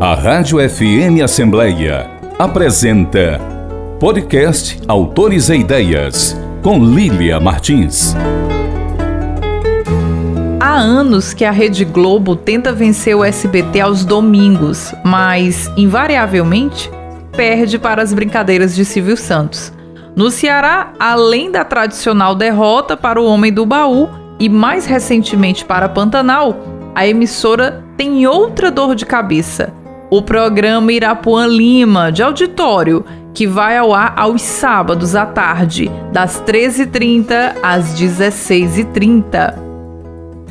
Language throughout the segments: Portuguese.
A Rádio FM Assembleia apresenta Podcast Autores e Ideias, com Lília Martins. Há anos que a Rede Globo tenta vencer o SBT aos domingos, mas, invariavelmente, perde para as brincadeiras de Silvio Santos. No Ceará, além da tradicional derrota para o Homem do Baú e mais recentemente para Pantanal, a emissora tem outra dor de cabeça. O programa Irapuã Lima, de auditório, que vai ao ar aos sábados à tarde, das 13h30 às 16h30.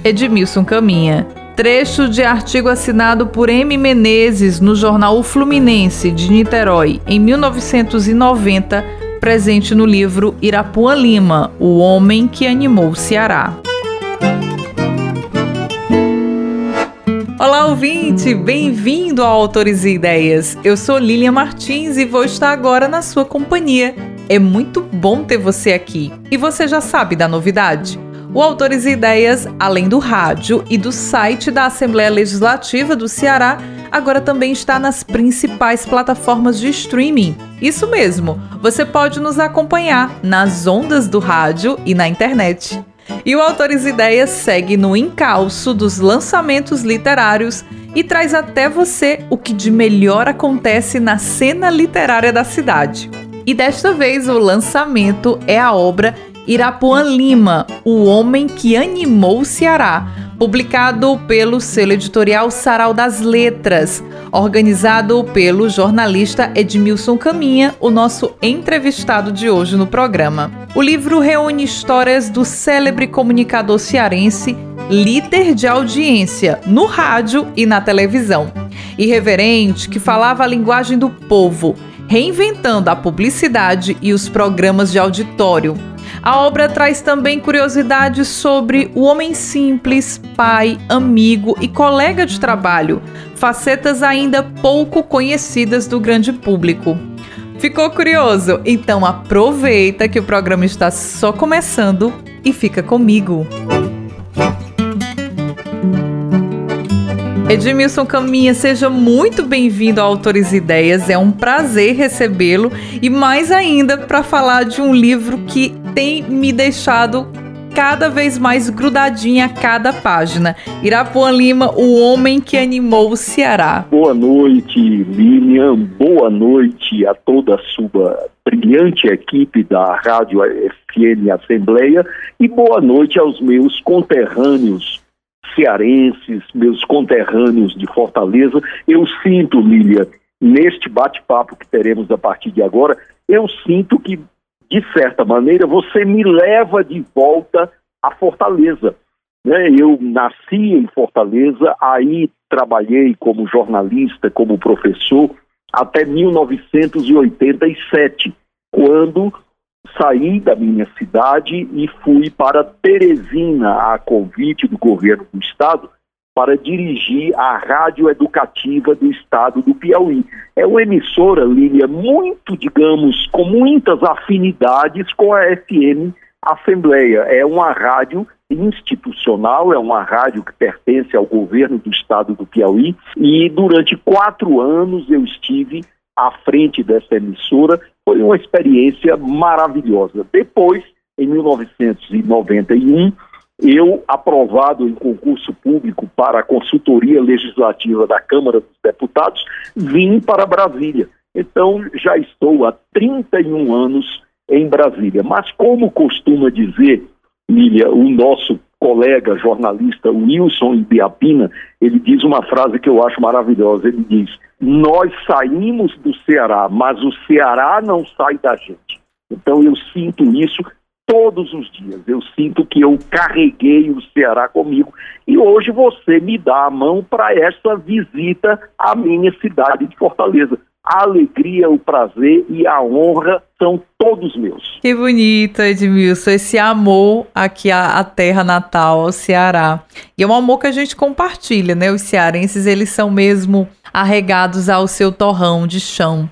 Edmilson Caminha. Trecho de artigo assinado por M. Menezes no jornal O Fluminense de Niterói, em 1990, presente no livro Irapuã Lima, O Homem que Animou o Ceará. Olá, ouvinte! Bem-vindo ao Autores e Ideias. Eu sou Lilian Martins e vou estar agora na sua companhia. É muito bom ter você aqui. E você já sabe da novidade? O Autores e Ideias, além do rádio e do site da Assembleia Legislativa do Ceará, agora também está nas principais plataformas de streaming. Isso mesmo, você pode nos acompanhar nas ondas do rádio e na internet. E o Autores Ideias segue no encalço dos lançamentos literários e traz até você o que de melhor acontece na cena literária da cidade. E desta vez o lançamento é a obra Irapuã Lima, O Homem que Animou o Ceará, publicado pelo selo editorial Sarau das Letras, organizado pelo jornalista Edmilson Caminha, o nosso entrevistado de hoje no programa. O livro reúne histórias do célebre comunicador cearense, líder de audiência no rádio e na televisão. Irreverente, que falava a linguagem do povo, reinventando a publicidade e os programas de auditório a obra traz também curiosidades sobre o homem simples, pai, amigo e colega de trabalho, facetas ainda pouco conhecidas do grande público. Ficou curioso? Então aproveita que o programa está só começando e fica comigo. Edmilson Caminha, seja muito bem-vindo ao Autores Ideias. É um prazer recebê-lo e mais ainda para falar de um livro que tem me deixado cada vez mais grudadinha a cada página. Irapuã Lima, o homem que animou o Ceará. Boa noite, Lilian. Boa noite a toda a sua brilhante equipe da Rádio FM Assembleia e boa noite aos meus conterrâneos cearenses, meus conterrâneos de Fortaleza. Eu sinto, Lilian, neste bate-papo que teremos a partir de agora, eu sinto que de certa maneira, você me leva de volta a Fortaleza. Né? Eu nasci em Fortaleza, aí trabalhei como jornalista, como professor, até 1987, quando saí da minha cidade e fui para Teresina, a convite do governo do estado, para dirigir a rádio educativa do estado do Piauí. É uma emissora, Lília, muito, digamos, com muitas afinidades com a FM Assembleia. É uma rádio institucional, é uma rádio que pertence ao governo do estado do Piauí e durante quatro anos eu estive à frente dessa emissora. Foi uma experiência maravilhosa. Depois, em 1991, eu, aprovado em concurso público para a consultoria legislativa da Câmara dos Deputados, vim para Brasília. Então, já estou há 31 anos em Brasília. Mas, como costuma dizer, Lília, o nosso colega jornalista Wilson Ibiapina, ele diz uma frase que eu acho maravilhosa. Ele diz: Nós saímos do Ceará, mas o Ceará não sai da gente. Então, eu sinto isso todos os dias. Eu sinto que eu carreguei o Ceará comigo e hoje você me dá a mão para essa visita à minha cidade de Fortaleza. A alegria, o prazer e a honra são todos meus. Que bonito, Edmilson, esse amor aqui à, à terra natal, ao Ceará. E é um amor que a gente compartilha, né? Os cearenses, eles são mesmo arregados ao seu torrão de chão.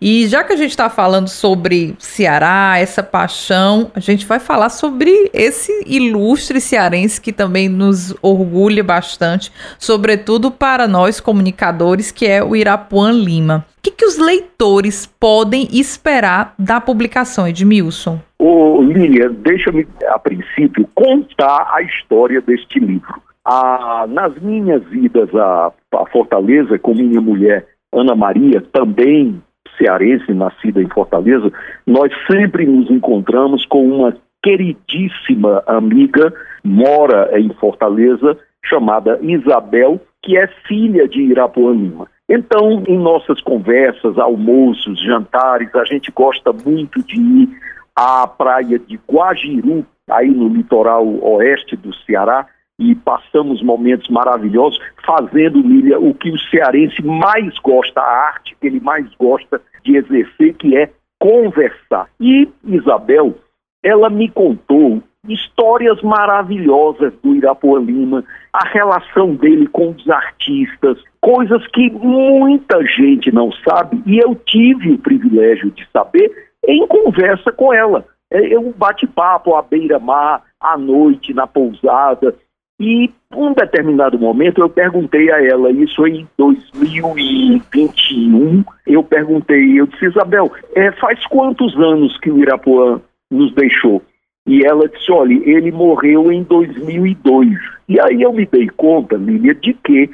E já que a gente está falando sobre Ceará, essa paixão, a gente vai falar sobre esse ilustre cearense que também nos orgulha bastante, sobretudo para nós comunicadores, que é o Irapuã Lima. O que, que os leitores podem esperar da publicação, Edmilson? Ô, Lilian, deixa-me, a princípio, contar a história deste livro. Ah, nas minhas idas a, a Fortaleza com minha mulher Ana Maria, também cearense, nascida em Fortaleza, nós sempre nos encontramos com uma queridíssima amiga, mora em Fortaleza, chamada Isabel, que é filha de Irapuã Lima. Então, em nossas conversas, almoços, jantares, a gente gosta muito de ir à praia de Guajiru, aí no litoral oeste do Ceará, e passamos momentos maravilhosos fazendo, Lília, o que o cearense mais gosta, a arte que ele mais gosta de exercer, que é conversar. E Isabel, ela me contou histórias maravilhosas do Irapuã Lima, a relação dele com os artistas, coisas que muita gente não sabe e eu tive o privilégio de saber em conversa com ela. É um bate-papo à beira-mar, à noite, na pousada. E um determinado momento eu perguntei a ela, isso em 2021, eu perguntei, eu disse, Isabel, é, faz quantos anos que o Irapuã nos deixou? E ela disse, olha, ele morreu em 2002. E aí eu me dei conta, Lília, de que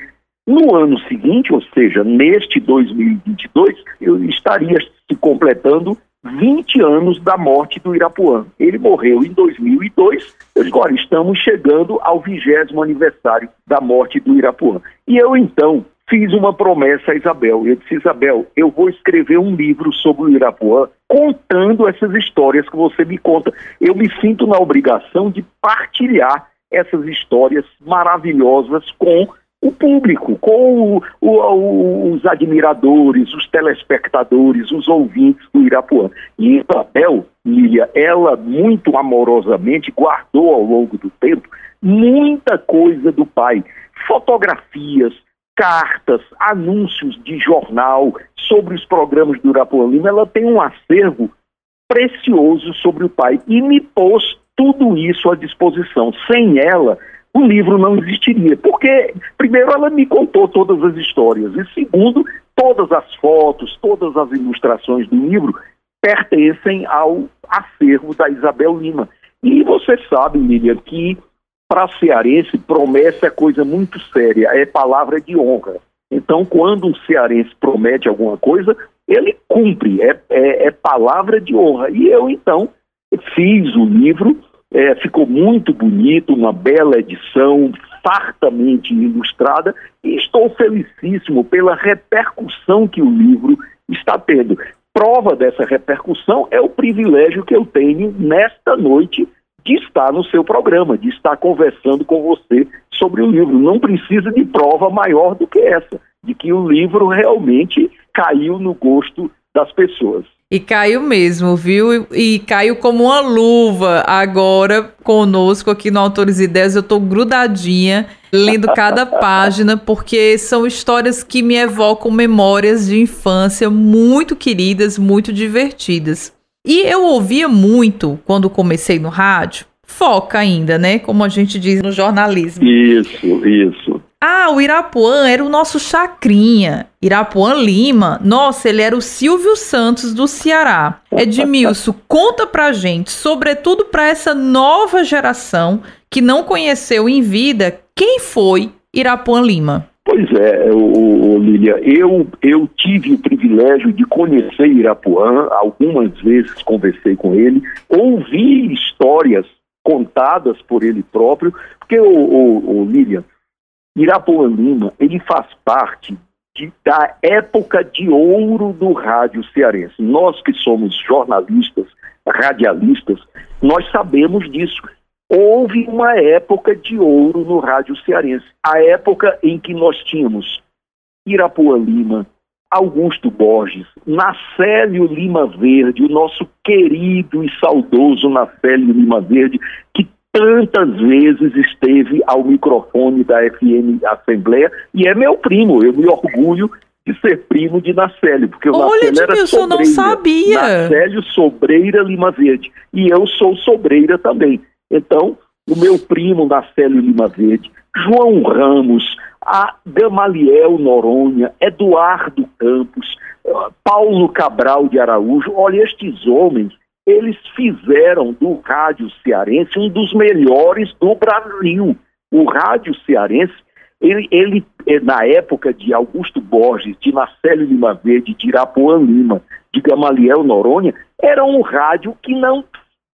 no ano seguinte, ou seja, neste 2022, eu estaria se completando 20 anos da morte do Irapuã. Ele morreu em 2002, agora estamos chegando ao vigésimo aniversário da morte do Irapuã. E eu então fiz uma promessa a Isabel. Eu disse, Isabel, eu vou escrever um livro sobre o Irapuã contando essas histórias que você me conta. Eu me sinto na obrigação de partilhar essas histórias maravilhosas com o público, com o, o, os admiradores, os telespectadores, os ouvintes do Irapuã. E Isabel, Lília, ela muito amorosamente guardou ao longo do tempo muita coisa do pai, fotografias, cartas, anúncios de jornal sobre os programas do Irapuã Lima. Ela tem um acervo precioso sobre o pai e me pôs tudo isso à disposição. Sem ela, o livro não existiria. Porque, primeiro, ela me contou todas as histórias, e segundo, todas as fotos, todas as ilustrações do livro pertencem ao acervo da Isabel Lima. E você sabe, Lilian, que para cearense promessa é coisa muito séria, é palavra de honra. Então, quando um cearense promete alguma coisa, ele cumpre, é, é, é palavra de honra. E eu, então, fiz o livro é, ficou muito bonito, uma bela edição, fartamente ilustrada, e estou felicíssimo pela repercussão que o livro está tendo. Prova dessa repercussão é o privilégio que eu tenho nesta noite de estar no seu programa, de estar conversando com você sobre o livro. Não precisa de prova maior do que essa, de que o livro realmente caiu no gosto das pessoas. E caiu mesmo, viu? E caiu como uma luva agora conosco aqui no Autores e Ideias. Eu tô grudadinha, lendo cada página, porque são histórias que me evocam memórias de infância muito queridas, muito divertidas. E eu ouvia muito, quando comecei no rádio, foca ainda, né? Como a gente diz no jornalismo. Isso, isso. Ah, o Irapuã era o nosso Chacrinha. Irapuã Lima, nossa, ele era o Silvio Santos do Ceará. Edmilson, conta pra gente, sobretudo para essa nova geração que não conheceu em vida, quem foi Irapuã Lima? Pois é, o, o Lília, eu, eu tive o privilégio de conhecer Irapuã, algumas vezes conversei com ele, ouvi histórias contadas por ele próprio, porque o, o, o Lília, Irapuã Lima, ele faz parte de, da época de ouro do rádio cearense. Nós que somos jornalistas, radialistas, nós sabemos disso. Houve uma época de ouro no rádio cearense. A época em que nós tínhamos Irapuã Lima, Augusto Borges, Nacélio Lima Verde, o nosso querido e saudoso Nacélio Lima Verde, que tantas vezes esteve ao microfone da FM Assembleia e é meu primo. Eu me orgulho de ser primo de Nacélio, porque o Olha, Nacélio era Edmilson, não sabia. Nacélio Sobreira Lima Verde. E eu sou Sobreira também. Então, o meu primo Nacélio Lima Verde, João Ramos, a Gamaliel Noronha, Eduardo Campos, Paulo Cabral de Araújo, olha, estes homens, eles fizeram do rádio cearense um dos melhores do Brasil. O rádio cearense, ele, ele eh, na época de Augusto Borges, de Marcelo Lima Verde, de Irapuã Lima, de Gamaliel Noronha, era um rádio que não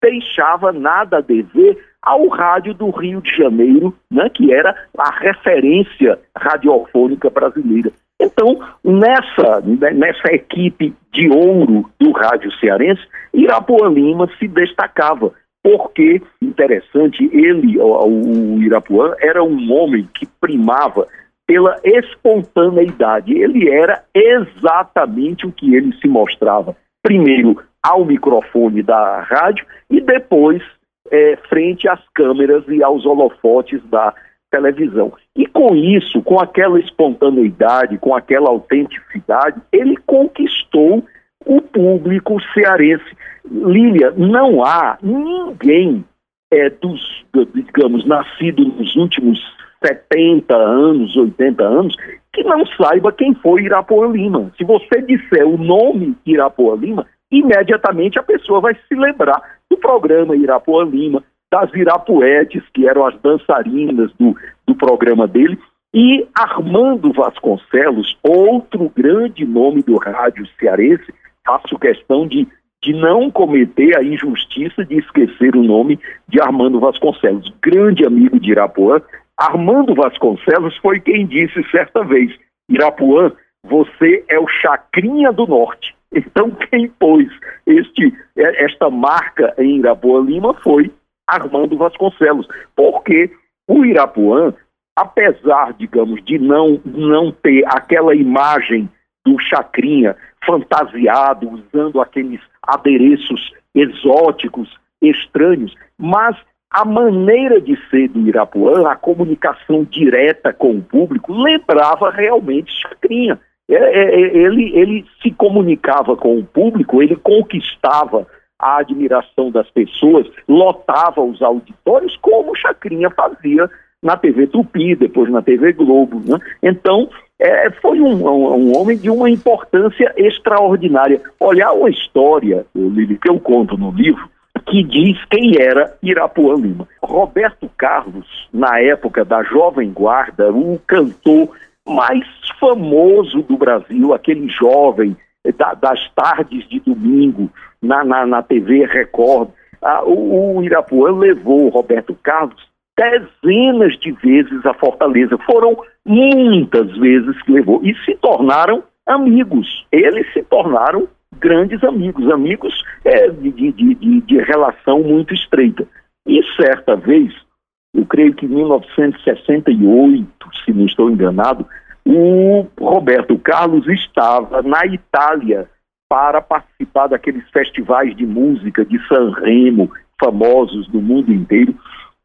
deixava nada a dever ao rádio do Rio de Janeiro, né, que era a referência radiofônica brasileira. Então, nessa, nessa equipe de ouro do rádio cearense, Irapuã Lima se destacava, porque, interessante, ele, o, o Irapuã, era um homem que primava pela espontaneidade. Ele era exatamente o que ele se mostrava. Primeiro, ao microfone da rádio e depois é, frente às câmeras e aos holofotes da televisão. E com isso, com aquela espontaneidade, com aquela autenticidade, ele conquistou o público cearense. Lília, não há ninguém é, dos, digamos, nascido nos últimos 70 anos, 80 anos, que não saiba quem foi Irapuã Lima. Se você disser o nome Irapuã Lima, imediatamente a pessoa vai se lembrar do programa Irapuã Lima, das Irapuetes, que eram as dançarinas do, do programa dele, e Armando Vasconcelos, outro grande nome do rádio cearense, faço questão de, de não cometer a injustiça de esquecer o nome de Armando Vasconcelos, grande amigo de Irapuã. Armando Vasconcelos foi quem disse certa vez: Irapuã, você é o Chacrinha do Norte. Então, quem pôs este, esta marca em Irapuã Lima foi Armando Vasconcelos, porque o Irapuã, apesar, digamos, de não, não ter aquela imagem do Chacrinha fantasiado, usando aqueles adereços exóticos, estranhos, mas a maneira de ser do Irapuã, a comunicação direta com o público, lembrava realmente Chacrinha. É, é, é, ele, ele se comunicava com o público, ele conquistava a admiração das pessoas, lotava os auditórios, como o Chacrinha fazia na TV Tupi, depois na TV Globo. Né? Então, é, foi um, um, um, homem de uma importância extraordinária. Olhar uma história, Lili, que eu conto no livro, que diz quem era Irapuã Lima. Roberto Carlos, na época da Jovem Guarda, o cantor mais famoso do Brasil, aquele jovem da, das tardes de domingo na, na, na TV Record. Ah, o, o Irapuã levou o Roberto Carlos dezenas de vezes a Fortaleza. Foram muitas vezes que levou. E se tornaram amigos. Eles se tornaram grandes amigos, amigos é, de, de, de, de relação muito estreita. E certa vez, eu creio que em 1968, se não estou enganado, o Roberto Carlos estava na Itália para participar daqueles festivais de música de San Remo, famosos no mundo inteiro,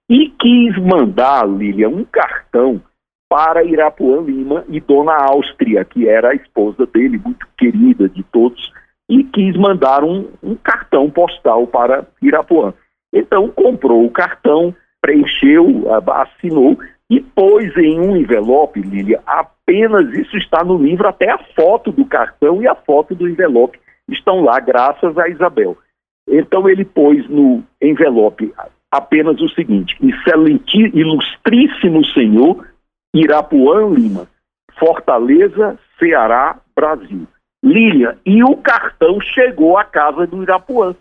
e quis mandar, Lilian, um cartão para Irapuã Lima e Dona Áustria, que era a esposa dele, muito querida de todos, e quis mandar um, um cartão postal para Irapuã. Então comprou o cartão, preencheu, assinou e pôs em um envelope, Lília, apenas isso está no livro, até a foto do cartão e a foto do envelope estão lá, graças a Isabel. Então ele pôs no envelope apenas o seguinte: excelente, ilustríssimo senhor Irapuã Lima, Fortaleza, Ceará, Brasil. Lília, e o cartão chegou à casa do Irapuã.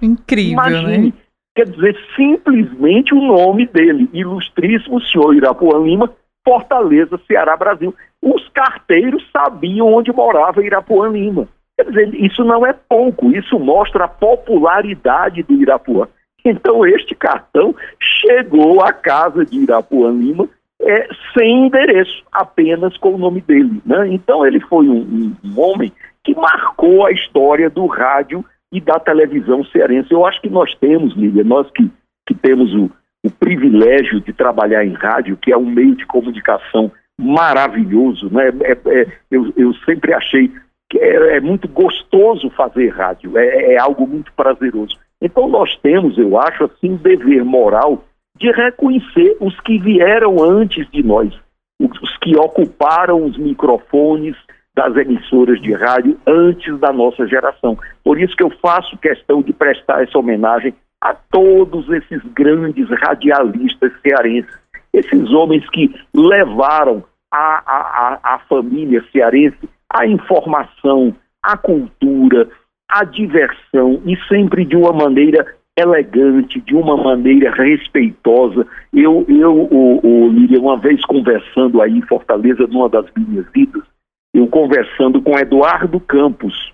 Incrível, Imagine, né? quer dizer, simplesmente o nome dele, ilustríssimo senhor Irapuã Lima, Fortaleza, Ceará, Brasil. Os carteiros sabiam onde morava Irapuã Lima. Quer dizer, isso não é pouco, isso mostra a popularidade do Irapuã. Então, este cartão chegou à casa de Irapuã Lima é, sem endereço, apenas com o nome dele. Né? Então, ele foi um, um, um homem que marcou a história do rádio e da televisão cearense. Eu acho que nós temos, Lídia, nós que, que temos o, o privilégio de trabalhar em rádio, que é um meio de comunicação maravilhoso, né? É, é, eu, eu sempre achei que é, é muito gostoso fazer rádio, é, é algo muito prazeroso. Então nós temos, eu acho, assim, um dever moral de reconhecer os que vieram antes de nós, os que ocuparam os microfones das emissoras de rádio antes da nossa geração. Por isso que eu faço questão de prestar essa homenagem a todos esses grandes radialistas cearenses, esses homens que levaram a, a, a, família cearense a informação, a cultura, a diversão e sempre de uma maneira elegante, de uma maneira respeitosa. Eu, eu o, o Líria, uma vez conversando aí em Fortaleza, numa das minhas vidas, eu conversando com Eduardo Campos,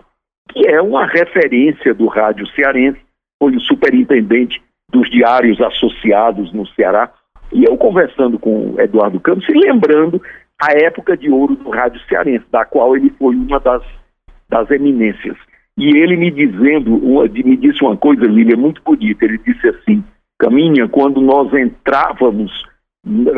que é uma referência do rádio cearense, foi o superintendente dos diários associados no Ceará, e eu conversando com Eduardo Campos e lembrando a época de ouro do rádio cearense, da qual ele foi uma das, das eminências. E ele me dizendo, uma, me disse uma coisa, Lília, muito bonita. Ele disse assim: Caminha, quando nós entrávamos,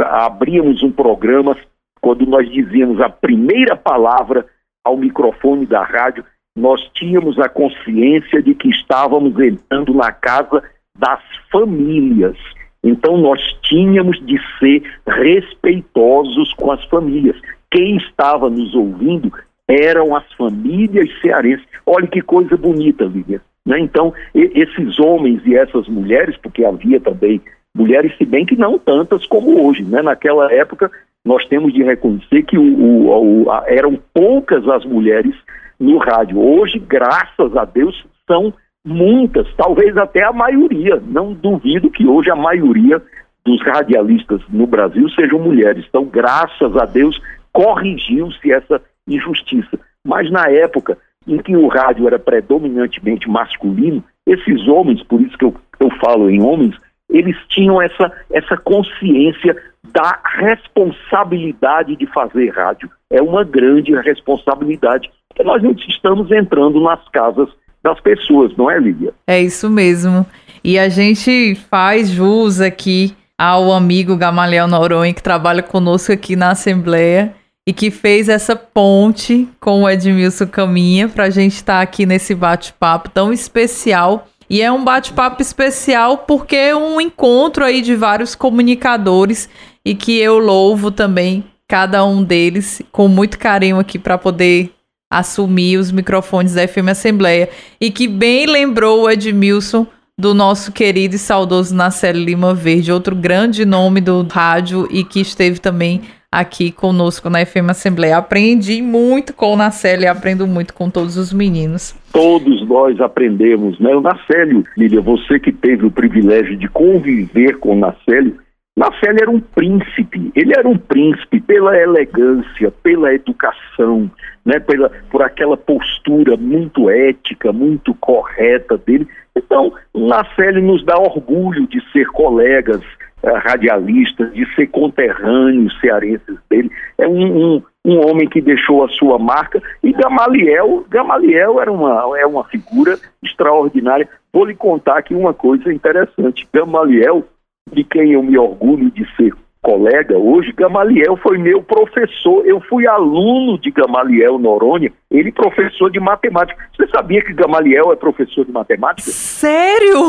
abríamos um programa, quando nós dizíamos a primeira palavra ao microfone da rádio, nós tínhamos a consciência de que estávamos entrando na casa das famílias. Então nós tínhamos de ser respeitosos com as famílias. Quem estava nos ouvindo eram as famílias cearenses. Olha que coisa bonita, Lívia. Né? Então, esses homens e essas mulheres, porque havia também mulheres, se bem que não tantas como hoje. Né? Naquela época, nós temos de reconhecer que o, o, o, eram poucas as mulheres no rádio. Hoje, graças a Deus, são muitas, talvez até a maioria. Não duvido que hoje a maioria dos radialistas no Brasil sejam mulheres. Então, graças a Deus, corrigiu-se essa injustiça. Mas na época em que o rádio era predominantemente masculino, esses homens, por isso que eu, eu falo em homens, eles tinham essa, essa consciência da responsabilidade de fazer rádio. É uma grande responsabilidade. Porque nós não estamos entrando nas casas das pessoas, não é, Lívia? É isso mesmo. E a gente faz jus aqui ao amigo Gamaliel Noronha, que trabalha conosco aqui na Assembleia e que fez essa ponte com o Edmilson Caminha para a gente estar tá aqui nesse bate-papo tão especial. E é um bate-papo especial porque é um encontro aí de vários comunicadores e que eu louvo também cada um deles com muito carinho aqui para poder assumir os microfones da FM Assembleia. E que bem lembrou o Edmilson do nosso querido e saudoso Nacelle Lima Verde, outro grande nome do rádio e que esteve também aqui conosco na FM Assembleia. Aprendi muito com o Nacelle e aprendo muito com todos os meninos. Todos nós aprendemos, né? O Nacélio, Lília, você que teve o privilégio de conviver com o Nacélio, Nacélio era um príncipe, ele era um príncipe pela elegância, pela educação, né, pela, por aquela postura muito ética, muito correta dele. Então, Nacélio nos dá orgulho de ser colegas uh, radialistas, de ser conterrâneos cearenses dele. É um, um, um, homem que deixou a sua marca. E Gamaliel, Gamaliel era uma, é uma figura extraordinária. Vou lhe contar aqui uma coisa interessante. Gamaliel de quem eu me orgulho de ser colega hoje, Gamaliel foi meu professor. Eu fui aluno de Gamaliel Noronha, ele professor de matemática. Você sabia que Gamaliel é professor de matemática? Sério?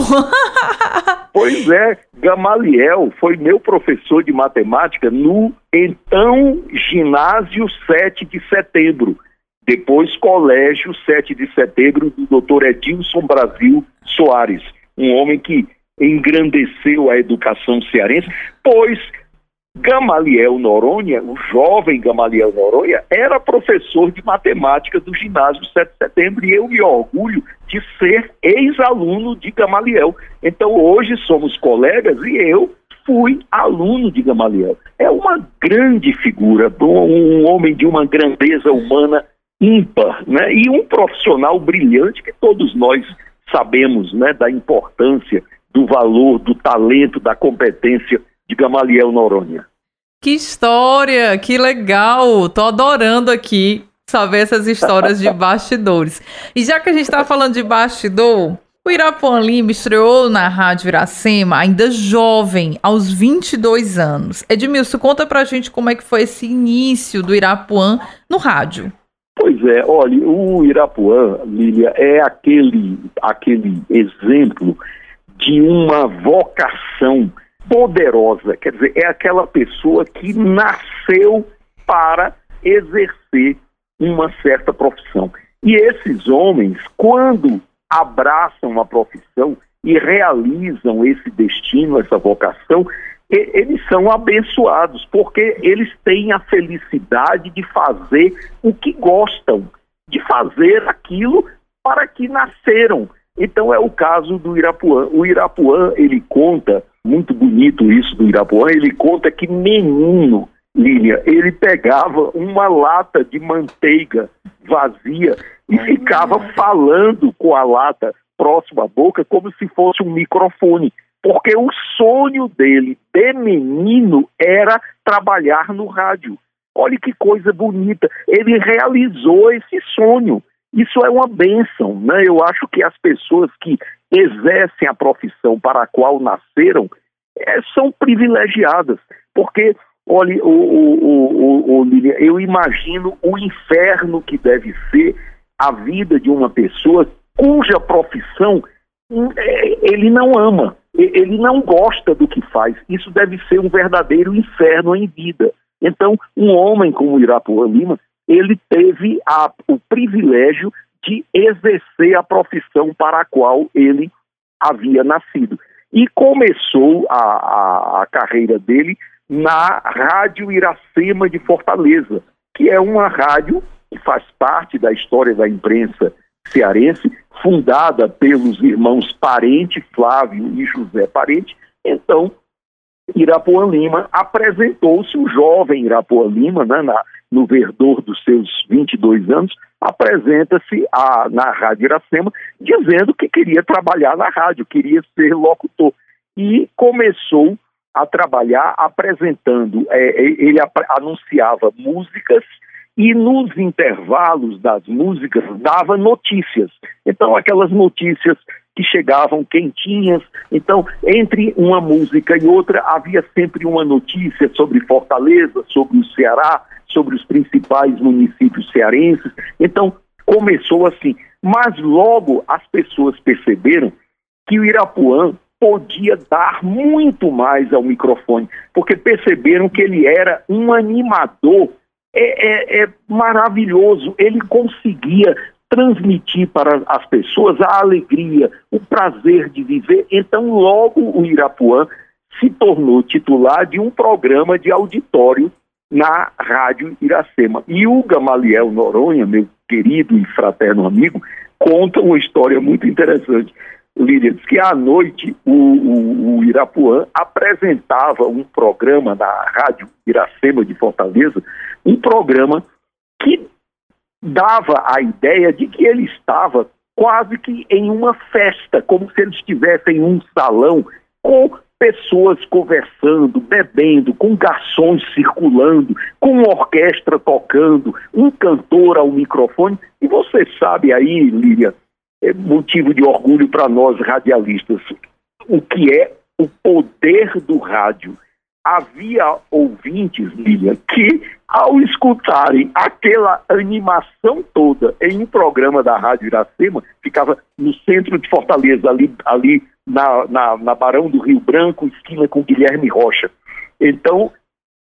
pois é, Gamaliel foi meu professor de matemática no então ginásio 7 de setembro. Depois, colégio 7 de setembro do doutor Edilson Brasil Soares, um homem que engrandeceu a educação cearense, pois Gamaliel Noronha, o jovem Gamaliel Noronha, era professor de matemática do ginásio 7 de setembro e eu me orgulho de ser ex-aluno de Gamaliel. Então hoje somos colegas e eu fui aluno de Gamaliel. É uma grande figura, um homem de uma grandeza humana ímpar, né? E um profissional brilhante que todos nós sabemos, né, da importância do valor, do talento, da competência de Gamaliel Noronha. Que história, que legal! Tô adorando aqui saber essas histórias de bastidores. E já que a gente está falando de bastidor, O Irapuã Lima estreou na Rádio Iracema ainda jovem, aos 22 anos. Edmilson, conta pra gente como é que foi esse início do Irapuã no rádio. Pois é, olha, o Irapuã, Lília, é aquele, aquele exemplo de uma vocação poderosa, quer dizer, é aquela pessoa que nasceu para exercer uma certa profissão. E esses homens, quando abraçam a profissão e realizam esse destino, essa vocação, eles são abençoados, porque eles têm a felicidade de fazer o que gostam, de fazer aquilo para que nasceram. Então é o caso do Irapuã. O Irapuã, ele conta, muito bonito isso do Irapuã, ele conta que menino, Lília, ele pegava uma lata de manteiga vazia e ficava falando com a lata próxima à boca como se fosse um microfone. Porque o sonho dele, de menino, era trabalhar no rádio. Olha que coisa bonita. Ele realizou esse sonho. Isso é uma bênção, né? Eu acho que as pessoas que exercem a profissão para a qual nasceram é, são privilegiadas, porque olha, o, o, o, eu imagino o inferno que deve ser a vida de uma pessoa cuja profissão hum, é, ele não ama, ele não gosta do que faz. Isso deve ser um verdadeiro inferno em vida. Então, um homem como Irapuã Lima, ele teve a, o privilégio de exercer a profissão para a qual ele havia nascido. E começou a, a, a carreira dele na Rádio Iracema de Fortaleza, que é uma rádio que faz parte da história da imprensa cearense, fundada pelos irmãos Parente, Flávio e José Parente. Então, Irapuã Lima apresentou-se, o jovem Irapuã Lima, né, na, no verdor dos seus 22 anos, apresenta-se na Rádio Iracema dizendo que queria trabalhar na rádio, queria ser locutor. E começou a trabalhar apresentando, é, é ele ap anunciava músicas e nos intervalos das músicas dava notícias. Então, aquelas notícias que chegavam quentinhas. Então, entre uma música e outra, havia sempre uma notícia sobre Fortaleza, sobre o Ceará, sobre os principais municípios cearenses. Então, começou assim. Mas logo as pessoas perceberam que o Irapuã podia dar muito mais ao microfone, porque perceberam que ele era um animador é, é, é maravilhoso. Ele conseguia transmitir para as pessoas a alegria, o prazer de viver. Então, logo o Irapuã se tornou titular de um programa de auditório na Rádio Iracema. E o Gamaliel Noronha, meu querido e fraterno amigo, conta uma história muito interessante. Lídia, diz que à noite o, o, o, Irapuã apresentava um programa na Rádio Iracema de Fortaleza, um programa que dava a ideia de que ele estava quase que em uma festa, como se ele estivesse em um salão com pessoas conversando, bebendo, com garçons circulando, com uma orquestra tocando, um cantor ao microfone. E você sabe aí, Líria, é motivo de orgulho para nós radialistas, o que é o poder do rádio. Havia ouvintes, Lilian, que ao escutarem aquela animação toda em um programa da Rádio Iracema, ficava no centro de Fortaleza, ali, ali na, na, na Barão do Rio Branco, esquina com Guilherme Rocha. Então,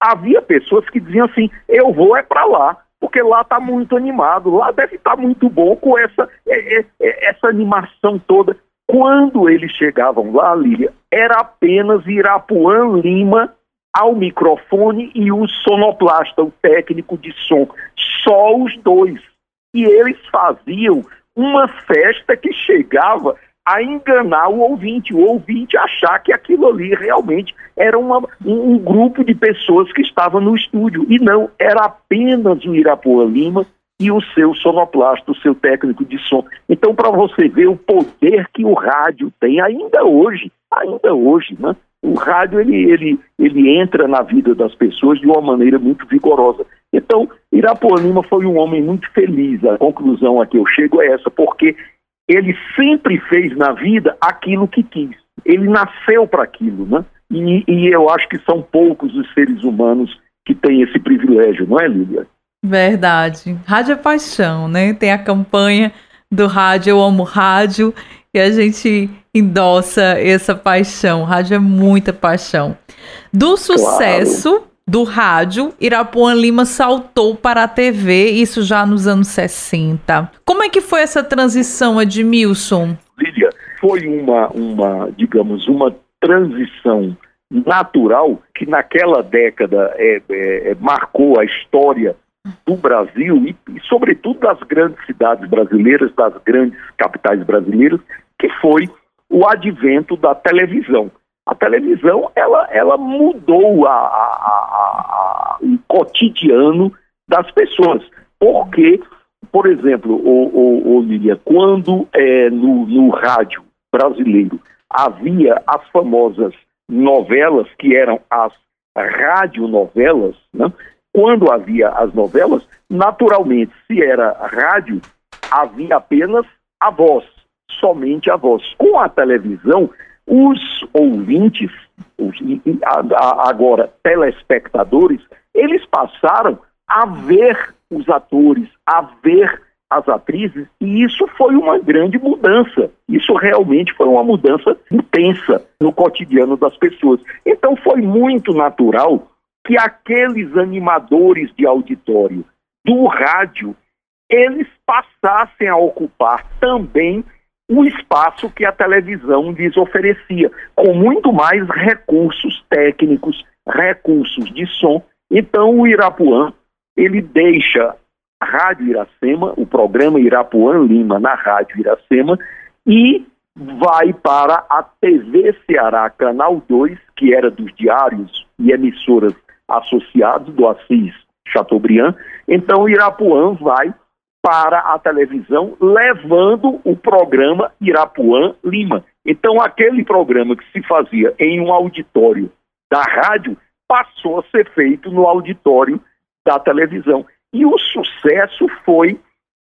havia pessoas que diziam assim: eu vou é para lá porque lá está muito animado, lá deve estar tá muito bom com essa, é, é, é, essa animação toda. Quando eles chegavam lá, Lília, era apenas Irapuã Lima ao microfone e o sonoplasta, o técnico de som. Só os dois. E eles faziam uma festa que chegava a enganar o ouvinte, o ouvinte achar que aquilo ali realmente era uma, um, um, grupo de pessoas que estavam no estúdio. E não, era apenas o Irapuã Lima e o seu sonoplasta, o seu técnico de som. Então, para você ver o poder que o rádio tem ainda hoje, ainda hoje, né? O rádio ele, ele, ele entra na vida das pessoas de uma maneira muito vigorosa. Então, Irapuã Lima foi um homem muito feliz. A conclusão a que eu chego é essa, porque ele sempre fez na vida aquilo que quis. Ele nasceu para aquilo, né? E, e, eu acho que são poucos os seres humanos que têm esse privilégio, não é, Lívia? Verdade. Rádio é paixão, né? Tem a campanha do rádio Eu Amo Rádio e a gente endossa essa paixão. Rádio é muita paixão. Do sucesso claro. do rádio, Irapuã Lima saltou para a TV, isso já nos anos 60. Como é que foi essa transição, Edmilson? Lídia, foi uma, uma digamos, uma transição natural que naquela década é, é, é, marcou a história do Brasil e, e, sobretudo, das grandes cidades brasileiras, das grandes capitais brasileiras, que foi o advento da televisão. A televisão ela, ela mudou a, a, a, o cotidiano das pessoas, porque, por exemplo, o, o, o Lília, quando é, no, no rádio brasileiro havia as famosas novelas, que eram as radionovelas, né? Quando havia as novelas, naturalmente, se era rádio, havia apenas a voz, somente a voz. Com a televisão, os ouvintes, os, agora telespectadores, eles passaram a ver os atores, a ver as atrizes, e isso foi uma grande mudança. Isso realmente foi uma mudança intensa no cotidiano das pessoas. Então foi muito natural que aqueles animadores de auditório do rádio eles passassem a ocupar também o espaço que a televisão lhes oferecia, com muito mais recursos técnicos, recursos de som. Então o Irapuã ele deixa a Rádio Iracema, o programa Irapuã Lima na Rádio Iracema, e vai para a TV Ceará Canal 2, que era dos diários e emissoras associados do Assis Chateaubriand. Então Irapuã vai para a televisão levando o programa Irapuã Lima. Então aquele programa que se fazia em um auditório da rádio passou a ser feito no auditório da televisão. E o sucesso foi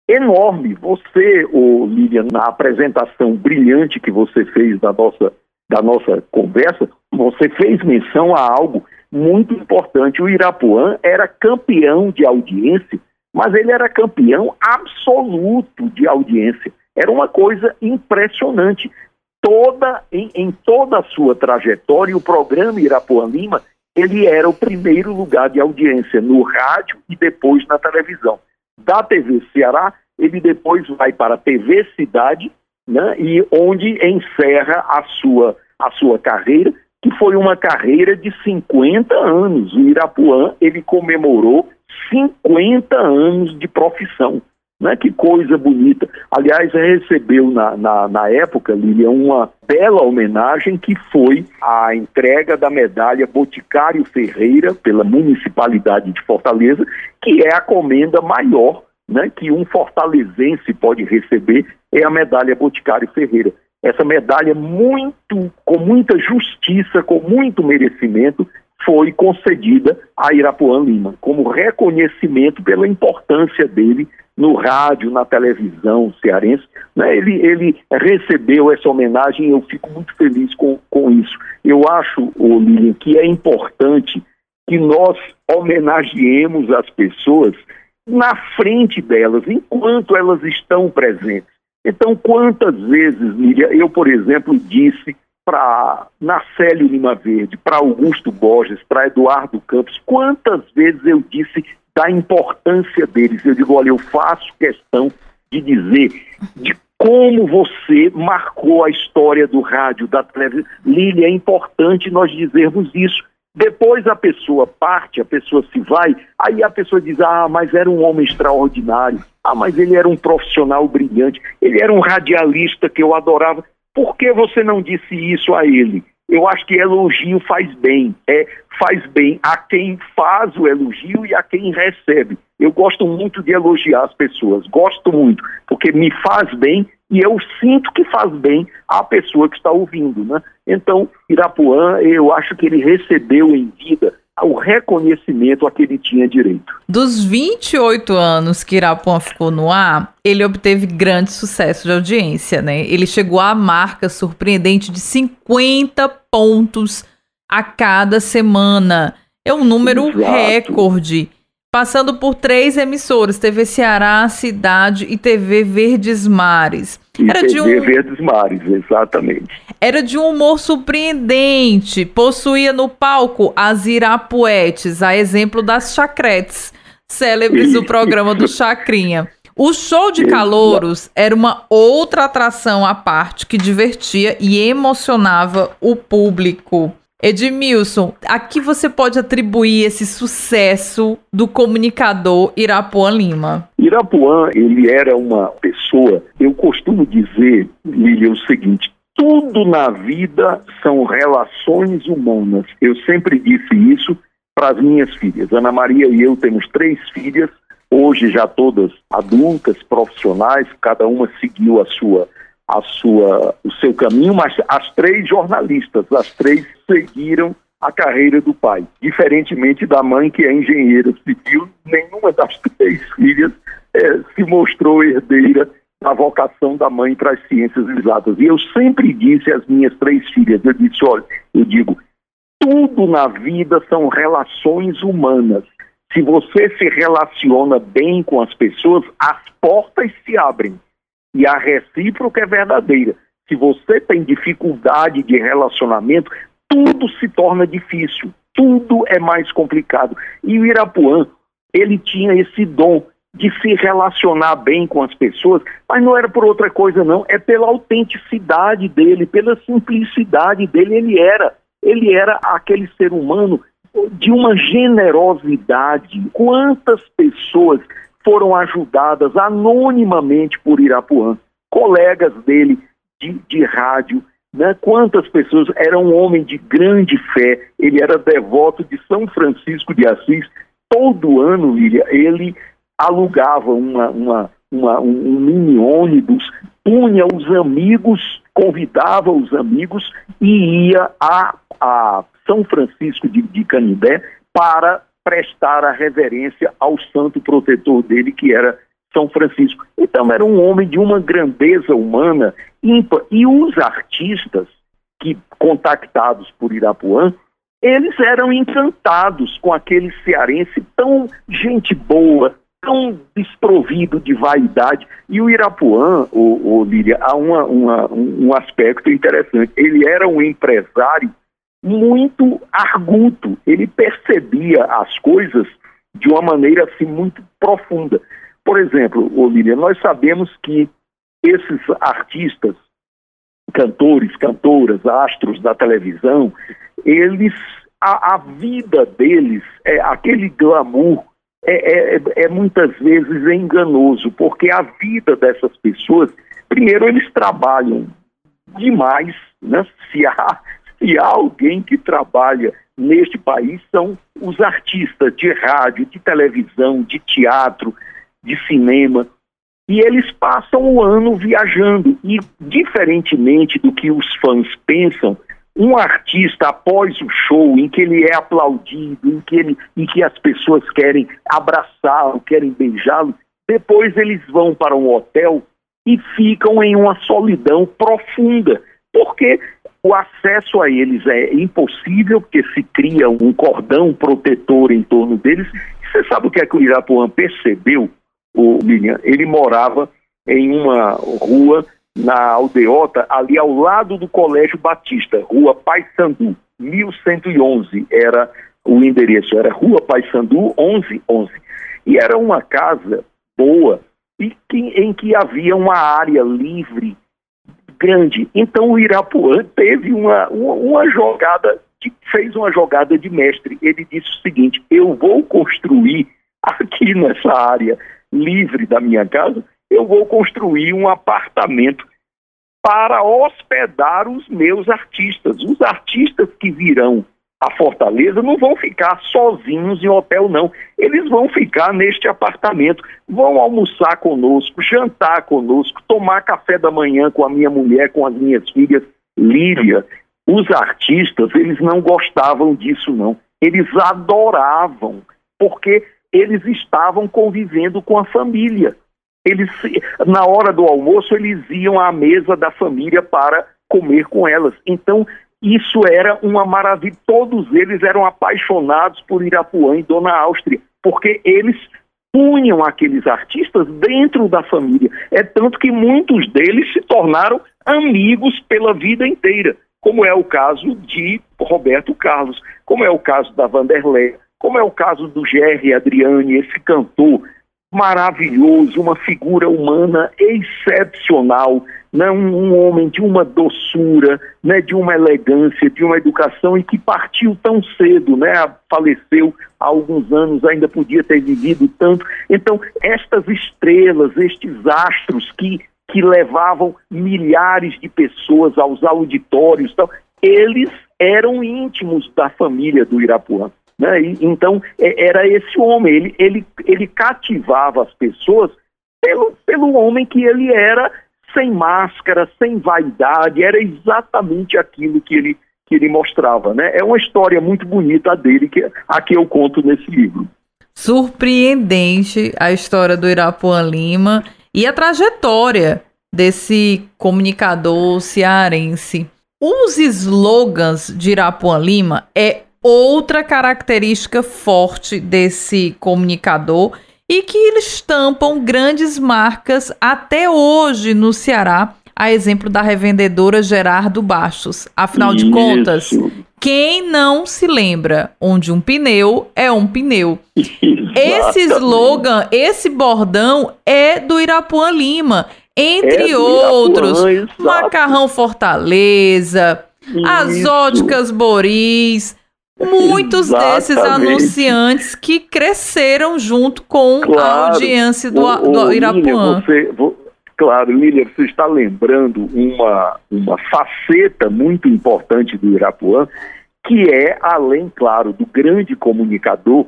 enorme. Você, Lilian, na apresentação brilhante que você fez da nossa, da nossa conversa, você fez menção a algo muito importante. O Irapuã era campeão de audiência, mas ele era campeão absoluto de audiência. Era uma coisa impressionante. Toda, em, em toda a sua trajetória, o programa Irapuã Lima ele era o primeiro lugar de audiência no rádio e depois na televisão. Da TV Ceará, ele depois vai para a TV Cidade, né, e onde encerra a sua, a sua carreira, que foi uma carreira de 50 anos. O Irapuã, ele comemorou 50 anos de profissão. Né? Que coisa bonita. Aliás, recebeu na, na, na época, Lilian, uma bela homenagem que foi a entrega da medalha Boticário Ferreira pela Municipalidade de Fortaleza, que é a comenda maior né, que um fortalezense pode receber, é a medalha Boticário Ferreira. Essa medalha, muito, com muita justiça, com muito merecimento, foi concedida a Irapuã Lima, como reconhecimento pela importância dele no rádio, na televisão cearense. Né? Ele, ele recebeu essa homenagem e eu fico muito feliz com, com isso. Eu acho, Lilian, que é importante que nós homenageemos as pessoas na frente delas, enquanto elas estão presentes. Então, quantas vezes, Miriam, eu, por exemplo, disse para Nacélio Lima Verde, para Augusto Borges, para Eduardo Campos, quantas vezes eu disse da importância deles. Eu digo, olha, eu faço questão de dizer de como você marcou a história do rádio, da televisão. Lília, é importante nós dizermos isso. Depois a pessoa parte, a pessoa se vai, aí a pessoa diz: ah, mas era um homem extraordinário, ah, mas ele era um profissional brilhante, ele era um radialista que eu adorava. Por que você não disse isso a ele? Eu acho que elogio faz bem, é faz bem a quem faz o elogio e a quem recebe. Eu gosto muito de elogiar as pessoas, gosto muito, porque me faz bem e eu sinto que faz bem à pessoa que está ouvindo, né? Então, Irapuã, eu acho que ele recebeu em vida o reconhecimento a que ele tinha direito. Dos 28 anos que Irapuã ficou no ar, ele obteve grande sucesso de audiência, né? Ele chegou à marca surpreendente de 50 pontos a cada semana. É um número Exato. recorde passando por três emissoras: TV Ceará, Cidade e TV Verdes Mares. E Era TV de um... Verdes Mares, exatamente. Era de um humor surpreendente. Possuía no palco as irapuetes, a exemplo das chacretes, célebres do programa do Chacrinha. O show de calouros era uma outra atração à parte que divertia e emocionava o público. Edmilson, a que você pode atribuir esse sucesso do comunicador Irapuã Lima? Irapuã, ele era uma pessoa, eu costumo dizer, Lilian, o seguinte, tudo na vida são relações humanas. Eu sempre disse isso para as minhas filhas. Ana Maria e eu temos três filhas, hoje já todas adultas, profissionais, cada uma seguiu a sua a sua, o seu caminho, mas as três jornalistas, as três seguiram a carreira do pai. Diferentemente da mãe, que é engenheira civil, nenhuma das três filhas é, se mostrou herdeira da vocação da mãe para as ciências exatas. E eu sempre disse às minhas três filhas, eu disse, olha, eu digo, tudo na vida são relações humanas. Se você se relaciona bem com as pessoas, as portas se abrem e a recíproca é verdadeira. Se você tem dificuldade de relacionamento, tudo se torna difícil, tudo é mais complicado. E o Irapuã, ele tinha esse dom de se relacionar bem com as pessoas, mas não era por outra coisa não, é pela autenticidade dele, pela simplicidade dele, ele era, ele era aquele ser humano de uma generosidade. Quantas pessoas foram ajudadas anonimamente por Irapuã, colegas dele de, de rádio, né? Quantas pessoas era um homem de grande fé, ele era devoto de São Francisco de Assis. Todo ano, Lília, ele alugava uma, uma, uma, um, um mini ônibus, punha os amigos, convidava os amigos e ia a, a São Francisco de, de Canindé para prestar a reverência ao santo protetor dele, que era São Francisco. Então, era um homem de uma grandeza humana ímpar. E os artistas que contactados por Irapuã, eles eram encantados com aquele cearense tão gente boa, tão desprovido de vaidade. E o Irapuã, o, o Líria, há uma, uma, um aspecto interessante. Ele era um empresário muito arguto, ele percebia as coisas de uma maneira assim muito profunda. Por exemplo, Olívia, nós sabemos que esses artistas, cantores, cantoras, astros da televisão, eles, a, a vida deles, é, aquele glamour, é, é, é, muitas vezes enganoso, porque a vida dessas pessoas, primeiro, eles trabalham demais, né? se há se há alguém que trabalha neste país, são os artistas de rádio, de televisão, de teatro, de cinema. E eles passam o ano viajando. E, diferentemente do que os fãs pensam, um artista, após o show, em que ele é aplaudido, em que, ele, em que as pessoas querem abraçá-lo, querem beijá-lo, depois eles vão para um hotel e ficam em uma solidão profunda, porque o acesso a eles é impossível, porque se cria um cordão protetor em torno deles. Você sabe o que é que o Irapuã percebeu, o Lilian? Ele morava em uma rua na aldeota, ali ao lado do Colégio Batista, Rua Paysandu, 1111 era o endereço, era Rua Paysandu 1111. E era uma casa boa e que, em que havia uma área livre grande. Então o Irapuã teve uma, uma, uma jogada, fez uma jogada de mestre. Ele disse o seguinte: eu vou construir aqui nessa área livre da minha casa, eu vou construir um apartamento para hospedar os meus artistas. Os artistas que virão a Fortaleza não vão ficar sozinhos em hotel, não. Eles vão ficar neste apartamento, vão almoçar conosco, jantar conosco, tomar café da manhã com a minha mulher, com as minhas filhas, Líria. Os artistas, eles não gostavam disso, não. eles adoravam, porque eles estavam convivendo com a família. Eles, na hora do almoço, eles iam à mesa da família para comer com elas. Então, isso era uma maravilha. Todos eles eram apaixonados por Irapuã e Dona Áustria, porque eles punham aqueles artistas dentro da família. É tanto que muitos deles se tornaram amigos pela vida inteira, como é o caso de Roberto Carlos, como é o caso da Vanderlei, como é o caso do Jerry Adriani, esse cantor maravilhoso, uma figura humana excepcional, né? um, um, homem de uma doçura, né? de uma elegância, de uma educação e que partiu tão cedo, né? faleceu há alguns anos, ainda podia ter vivido tanto. Então, estas estrelas, estes astros que, que levavam milhares de pessoas aos auditórios, tal, eles eram íntimos da família do Irapuã. Né? E, então, é, era esse homem, ele, ele, ele cativava as pessoas pelo, pelo homem que ele era, sem máscara, sem vaidade, era exatamente aquilo que ele, que ele mostrava. Né? É uma história muito bonita dele, que aqui eu conto nesse livro. Surpreendente a história do Irapuã Lima e a trajetória desse comunicador cearense. Os slogans de Irapuã Lima é outra característica forte desse comunicador e que eles estampam grandes marcas até hoje no Ceará, a exemplo da revendedora Gerardo Bastos. Afinal de contas, quem não se lembra onde um pneu é um pneu? Esse slogan, esse bordão é do Irapuã Lima. Entre é outros, Irapuã, Macarrão Fortaleza, Isso. as óticas Boris, muitos Exatamente. desses anunciantes que cresceram junto com claro, a audiência do, o, do Irapuã. Lília, você, claro, Lília, você está lembrando uma, uma faceta muito importante do Irapuã, que é, além, claro, do grande comunicador,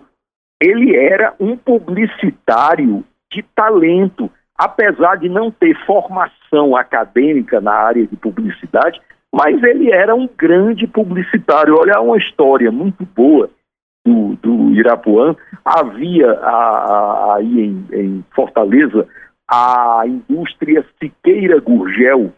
ele era um publicitário de talento. Apesar de não ter formação acadêmica na área de publicidade, mas ele era um grande publicitário. Olha, uma história muito boa do, do Irapuã. Havia aí em, em, Fortaleza a indústria Siqueira Gurgel,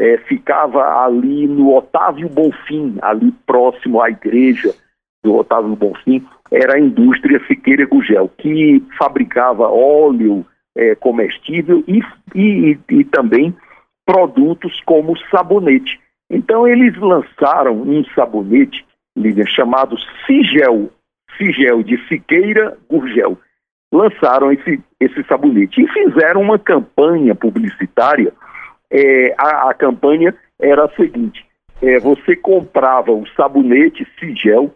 é, ficava ali no Otávio Bonfim, ali próximo à igreja do Otávio Bonfim, era a indústria Siqueira Gurgel, que fabricava óleo é, comestível e, e, e também produtos como sabonete. Então eles lançaram um sabonete, Lívia, chamado Sigel, Sigel de Siqueira Gurgel. Lançaram esse, esse sabonete e fizeram uma campanha publicitária. É, a, a, campanha era a seguinte: é, você comprava o sabonete Sigel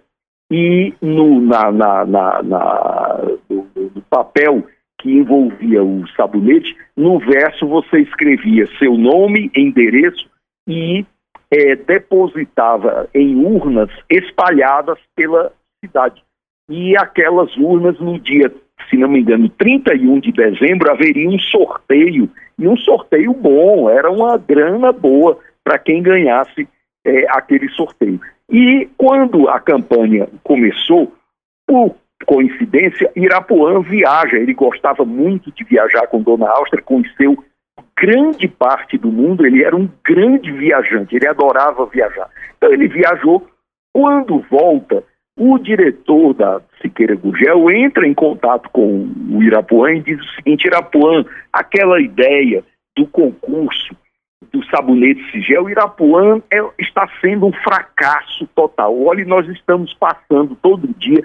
e no, na, na, na, na papel que envolvia o sabonete, no verso você escrevia seu nome, endereço e é, depositava em urnas espalhadas pela cidade. E aquelas urnas, no dia, se não me engano, 31 de dezembro, haveria um sorteio, e um sorteio bom, era uma grana boa para quem ganhasse é, aquele sorteio. E quando a campanha começou, por coincidência, Irapuã viaja, ele gostava muito de viajar com Dona Áustria, conheceu grande parte do mundo, ele era um grande viajante, ele adorava viajar. Então ele viajou. Quando volta, o diretor da Siqueira Gurgel entra em contato com o Irapuã e diz o seguinte: Irapuã, aquela ideia do concurso do sabonete Sigel, Irapuã é, está sendo um fracasso total. Olha, nós estamos passando todo dia,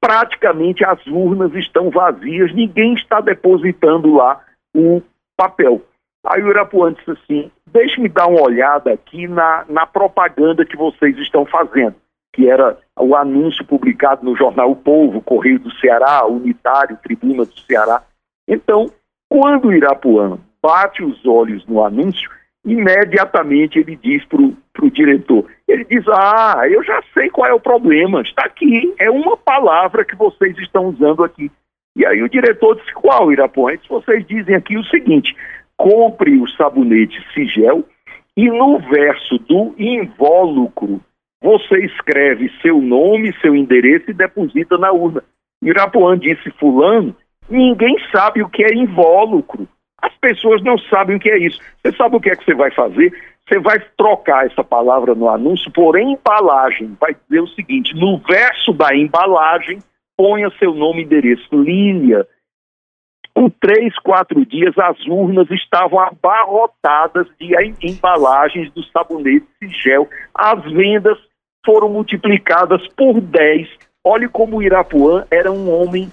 praticamente as urnas estão vazias, ninguém está depositando lá o papel. Aí o Irapuã disse assim: deixe-me dar uma olhada aqui na, na propaganda que vocês estão fazendo, que era o anúncio publicado no jornal O Povo, Correio do Ceará, Unitário, Tribuna do Ceará. Então, quando o Irapuã bate os olhos no anúncio, imediatamente ele diz para o diretor, ele diz, ah, eu já sei qual é o problema, está aqui, é uma palavra que vocês estão usando aqui. E aí o diretor disse, qual, Irapuã? Disse, vocês dizem aqui o seguinte, compre o sabonete Sigel e no verso do invólucro você escreve seu nome, seu endereço e deposita na urna. Irapuã disse fulano, ninguém sabe o que é invólucro. As pessoas não sabem o que é isso. Você sabe o que é que você vai fazer? Você vai trocar essa palavra no anúncio por embalagem. Vai dizer o seguinte: no verso da embalagem, ponha seu nome e endereço. Lília. Com três, quatro dias, as urnas estavam abarrotadas de embalagens dos sabonetes e gel. As vendas foram multiplicadas por dez. Olhe como o Irapuã era um homem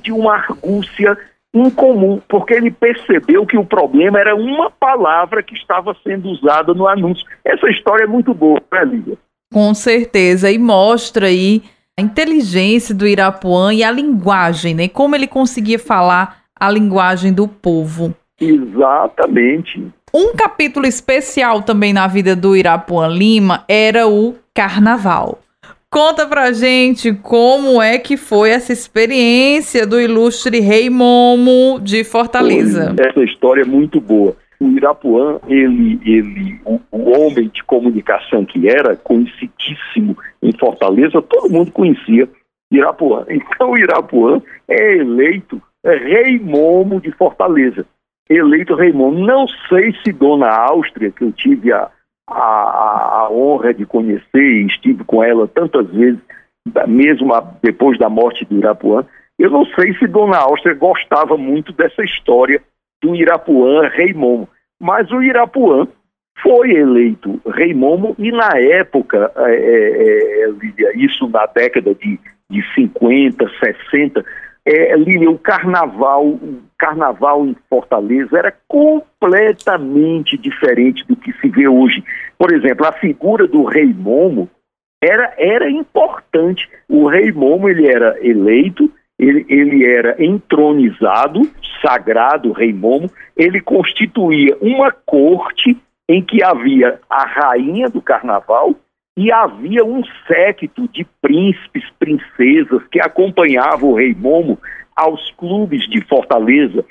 de uma argúcia incomum, porque ele percebeu que o problema era uma palavra que estava sendo usada no anúncio. Essa história é muito boa, né, Lívia? Com certeza, e mostra aí a inteligência do Irapuã e a linguagem, né? Como ele conseguia falar a linguagem do povo. Exatamente. Um capítulo especial também na vida do Irapuã Lima era o Carnaval. Conta pra gente como é que foi essa experiência do ilustre Rei Momo de Fortaleza. Essa história é muito boa. O Irapuã, ele, ele o, o, homem de comunicação que era, conhecidíssimo em Fortaleza, todo mundo conhecia Irapuã. Então o Irapuã é eleito Rei Momo de Fortaleza. Eleito Rei Momo. Não sei se Dona Áustria, que eu tive a, a, a honra de conhecer e estive com ela tantas vezes, mesmo depois da morte do Irapuã. Eu não sei se Dona Áustria gostava muito dessa história do Irapuã Rei Momo, mas o Irapuã foi eleito Rei Momo e na época, é, é, é, isso na década de, de 50, 60, é, Lília, o carnaval, o carnaval em Fortaleza era completamente diferente do que se vê hoje. Por exemplo, a figura do rei Momo era, era importante. O rei Momo ele era eleito, ele, ele era entronizado, sagrado rei Momo, ele constituía uma corte em que havia a rainha do carnaval e havia um séquito de príncipes, princesas que acompanhavam o rei Momo aos clubes de Fortaleza,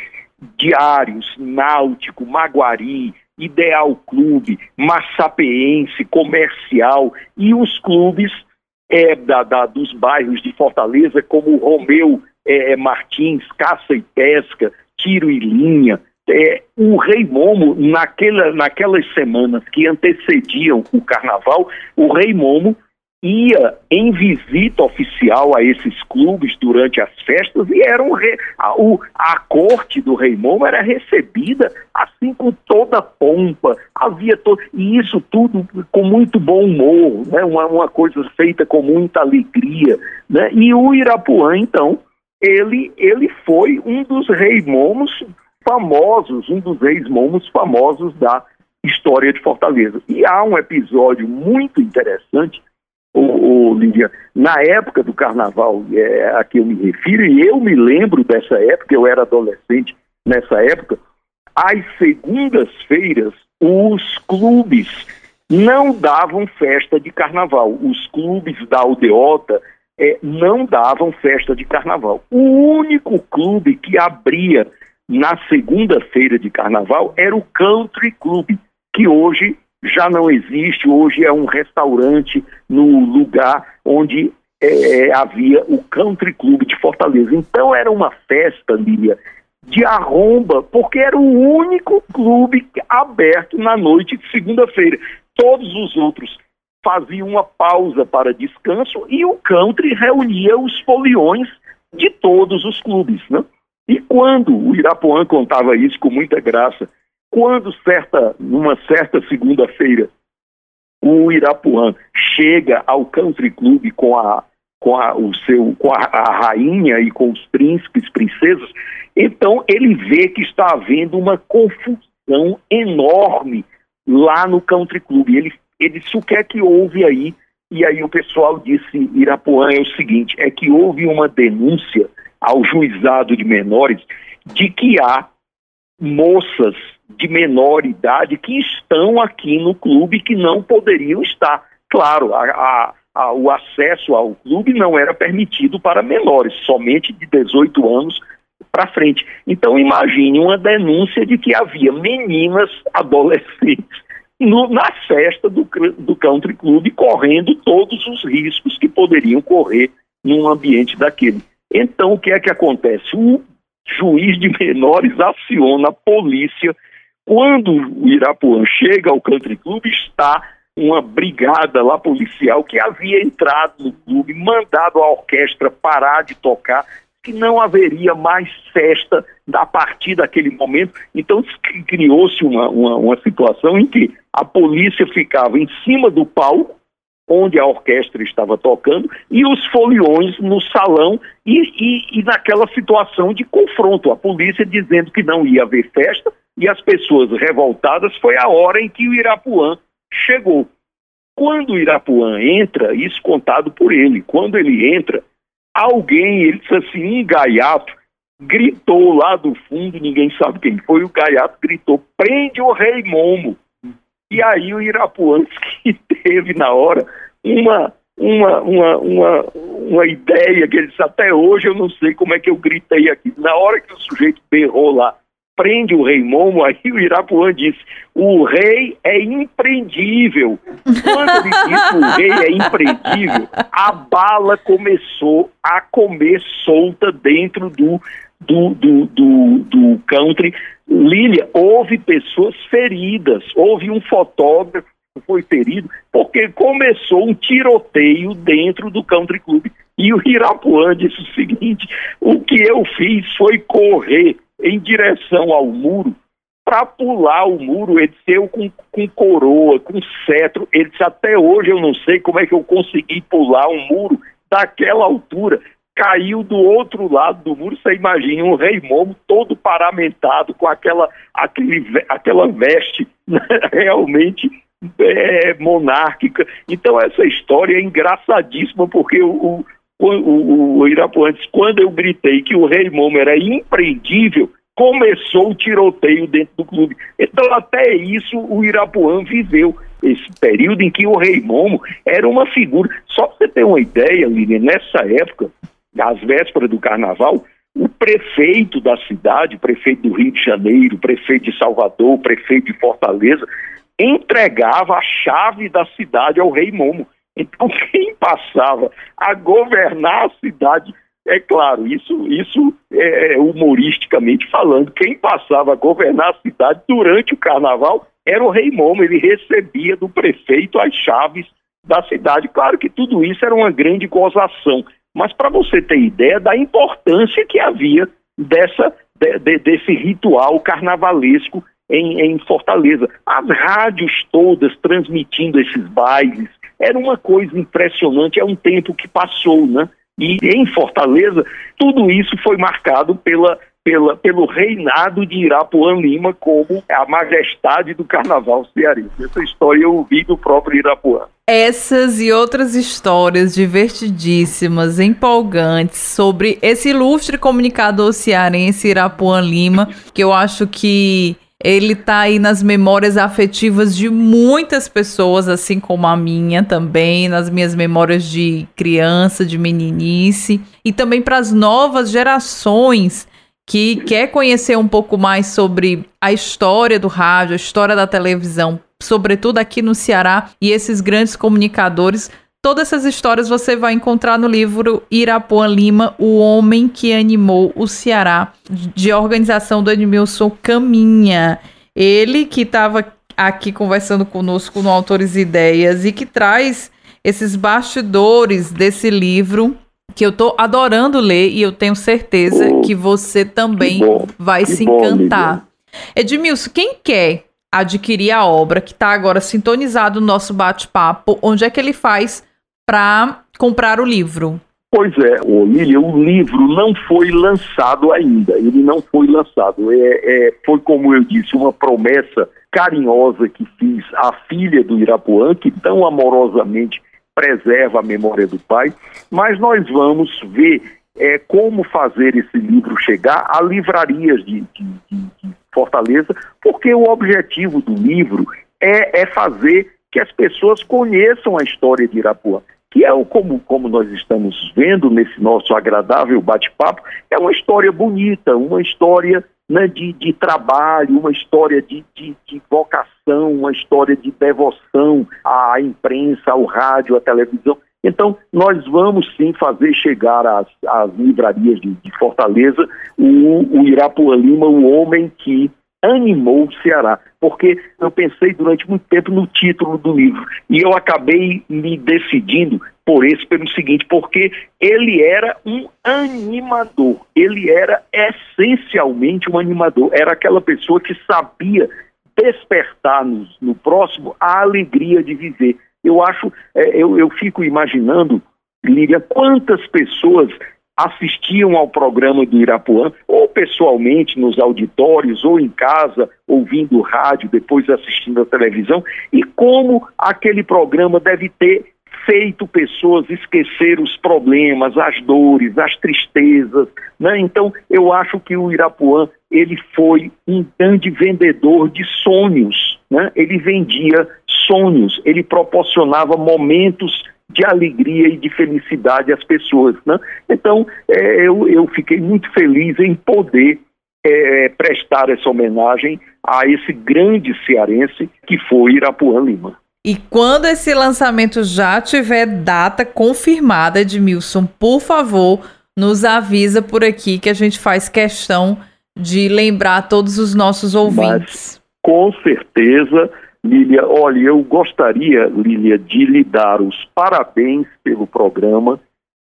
Diários, Náutico, Maguari, Ideal Clube, Massapeense, Comercial e os clubes é, da, da, dos bairros de Fortaleza, como Romeu é, Martins, Caça e Pesca, Tiro e Linha, é, o Rei Momo, naquela, naquelas semanas que antecediam o carnaval, o Rei Momo ia em visita oficial a esses clubes durante as festas e era um re... a, o, a corte do Rei Momo era recebida assim com toda pompa, havia to... e isso tudo com muito bom humor, né? uma, uma coisa feita com muita alegria. Né? E o Irapuã, então, ele, ele foi um dos Rei Momos famosos, um dos ex-momos famosos da história de Fortaleza. E há um episódio muito interessante, o, o na época do carnaval é, a que eu me refiro, e eu me lembro dessa época, eu era adolescente nessa época, às segundas-feiras, os clubes não davam festa de carnaval. Os clubes da aldeota é, não davam festa de carnaval. O único clube que abria na segunda-feira de carnaval era o Country Club, que hoje já não existe, hoje é um restaurante no lugar onde é, é, havia o Country Club de Fortaleza. Então era uma festa, Lília, de arromba, porque era o único clube aberto na noite de segunda-feira. Todos os outros faziam uma pausa para descanso e o country reunia os foliões de todos os clubes, né? E quando o Irapuã contava isso com muita graça, quando certa, numa certa segunda-feira, o Irapuã chega ao country club com a com a, o seu com a, a rainha e com os príncipes, princesas, então ele vê que está havendo uma confusão enorme lá no country club. Ele ele disse o que é que houve aí? E aí o pessoal disse Irapuã é o seguinte, é que houve uma denúncia ao juizado de menores de que há moças de menor idade que estão aqui no clube que não poderiam estar. Claro, a, a, a, o acesso ao clube não era permitido para menores, somente de 18 anos para frente. Então imagine uma denúncia de que havia meninas adolescentes no, na festa do, do country club, correndo todos os riscos que poderiam correr num ambiente daquele. Então, o que é que acontece? O juiz de menores aciona a polícia. Quando o Irapuã chega ao country club, está uma brigada lá policial que havia entrado no clube, mandado a orquestra parar de tocar, que não haveria mais festa a partir daquele momento. Então criou-se uma, uma, uma situação em que a polícia ficava em cima do palco, onde a orquestra estava tocando, e os foliões no salão, e, e, e, naquela situação de confronto. A polícia dizendo que não ia haver festa, e as pessoas revoltadas, foi a hora em que o Irapuã chegou. Quando o Irapuã entra, isso contado por ele, quando ele entra, alguém, ele disse assim, um gaiato, gritou lá do fundo, ninguém sabe quem foi, o gaiato gritou, prende o rei Momo. E aí o Irapuã que teve na hora uma, uma, uma, uma, uma ideia que ele disse, até hoje eu não sei como é que eu gritei aqui. Na hora que o sujeito berrou lá, prende o rei Momo, aí o Irapuã disse, o rei é imprendível. Quando ele disse o rei é imprendível, a bala começou a comer solta dentro do, do, do, do, do country. Lília, houve pessoas feridas, houve um fotógrafo que foi ferido, porque começou um tiroteio dentro do country club. E o Irapuã disse o seguinte: o que eu fiz foi correr em direção ao muro para pular o muro, ele disse, eu com, com coroa, com cetro, ele disse, até hoje eu não sei como é que eu consegui pular um muro daquela altura, caiu do outro lado do muro, você imagina um rei momo todo paramentado com aquela, aquele, aquela veste realmente é, monárquica. Então essa história é engraçadíssima, porque o, o, o, o Irapuã disse, quando eu gritei que o rei momo era impreendível, começou o tiroteio dentro do clube. Então, até isso, o Irapuã viveu esse período em que o Rei Momo era uma figura. Só para você ter uma ideia, Lilian, nessa época, às vésperas do carnaval, o prefeito da cidade, o prefeito do Rio de Janeiro, o prefeito de Salvador, o prefeito de Fortaleza, entregava a chave da cidade ao Rei Momo. Então, quem passava a governar a cidade é claro, isso, isso é humoristicamente falando. Quem passava a governar a cidade durante o carnaval era o Rei Momo, ele recebia do prefeito as chaves da cidade. Claro que tudo isso era uma grande gozação, mas para você ter ideia da importância que havia dessa, de, de, desse ritual carnavalesco em, em Fortaleza. As rádios todas transmitindo esses bailes, era uma coisa impressionante, é um tempo que passou, né? E em Fortaleza, tudo isso foi marcado pela, pela, pelo reinado de Irapuã Lima como a majestade do carnaval cearense. Essa história eu ouvi do próprio Irapuã. Essas e outras histórias divertidíssimas, empolgantes sobre esse ilustre comunicador cearense Irapuã Lima, que eu acho que ele tá aí nas memórias afetivas de muitas pessoas, assim como a minha também, nas minhas memórias de criança, de meninice, e também para as novas gerações que quer conhecer um pouco mais sobre a história do rádio, a história da televisão, sobretudo aqui no Ceará, e esses grandes comunicadores Todas essas histórias você vai encontrar no livro Irapuã Lima, O Homem que Animou o Ceará, de organização do Edmilson Caminha. Ele que estava aqui conversando conosco no Autores e Ideias e que traz esses bastidores desse livro que eu estou adorando ler e eu tenho certeza oh, que você também que vai que se encantar. Bom, Edmilson, quem quer adquirir a obra que está agora sintonizado no nosso bate-papo, onde é que ele faz para comprar o livro? Pois é, Olívia, o livro não foi lançado ainda, ele não foi lançado. É, é, foi, como eu disse, uma promessa carinhosa que fiz à filha do Irapuã, que tão amorosamente preserva a memória do pai, mas nós vamos ver é, como fazer esse livro chegar a livrarias de, de, de, Fortaleza, porque o objetivo do livro é, é fazer que as pessoas conheçam a história de Irapuã que é o como, como nós estamos vendo nesse nosso agradável bate-papo, é uma história bonita, uma história né, de, de, trabalho, uma história de, de, de, vocação, uma história de devoção à imprensa, ao rádio, à televisão. Então, nós vamos sim fazer chegar às, às livrarias de, Fortaleza o, o Irapuã Lima, o homem que animou o Ceará, porque eu pensei durante muito tempo no título do livro. E eu acabei me decidindo por esse pelo seguinte, porque ele era um animador, ele era essencialmente um animador, era aquela pessoa que sabia despertar no, no próximo a alegria de viver. Eu acho, é, eu, eu fico imaginando, Líria, quantas pessoas assistiam ao programa do Irapuã, ou pessoalmente nos auditórios, ou em casa, ouvindo rádio, depois assistindo a televisão, e como aquele programa deve ter feito pessoas esquecer os problemas, as dores, as tristezas, né? Então, eu acho que o Irapuã, ele foi um grande vendedor de sonhos, né? Ele vendia sonhos, ele proporcionava momentos de alegria e de felicidade às pessoas. Né? Então, é, eu, eu fiquei muito feliz em poder é, prestar essa homenagem a esse grande cearense que foi Irapuã Lima. E quando esse lançamento já tiver data confirmada, Edmilson, por favor, nos avisa por aqui que a gente faz questão de lembrar todos os nossos ouvintes. Mas, com certeza, Lília, olha, eu gostaria, Lília, de lhe dar os parabéns pelo programa,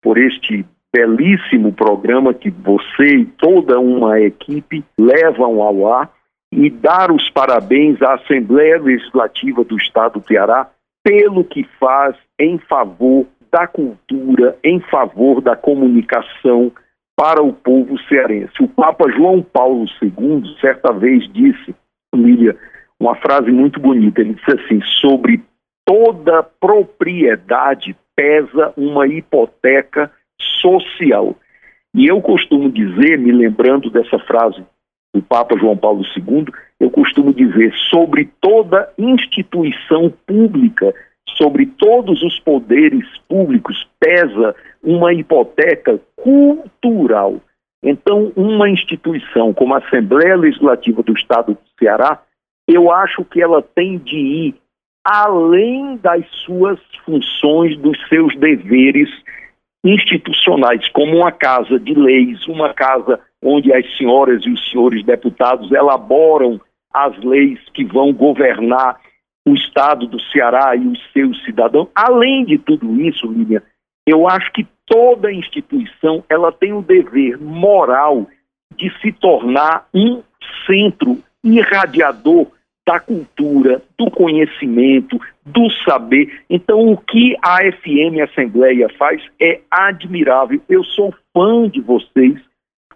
por este belíssimo programa que você e toda uma equipe levam ao ar e dar os parabéns à Assembleia Legislativa do Estado do Ceará pelo que faz em favor da cultura, em favor da comunicação para o povo cearense. O Papa João Paulo II certa vez disse, Lília, uma frase muito bonita. Ele disse assim: sobre toda propriedade pesa uma hipoteca social. E eu costumo dizer, me lembrando dessa frase do Papa João Paulo II, eu costumo dizer sobre toda instituição pública, sobre todos os poderes públicos, pesa uma hipoteca cultural. Então, uma instituição como a Assembleia Legislativa do Estado do Ceará eu acho que ela tem de ir além das suas funções, dos seus deveres institucionais, como uma casa de leis, uma casa onde as senhoras e os senhores deputados elaboram as leis que vão governar o estado do Ceará e os seus cidadãos. Além de tudo isso, Lívia, eu acho que toda instituição ela tem o dever moral de se tornar um centro irradiador da cultura, do conhecimento, do saber. Então, o que a FM Assembleia faz é admirável. Eu sou fã de vocês.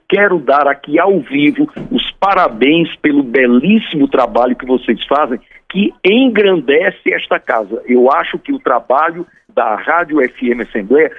Quero dar aqui ao vivo os parabéns pelo belíssimo trabalho que vocês fazem, que engrandece esta casa. Eu acho que o trabalho da Rádio FM Assembleia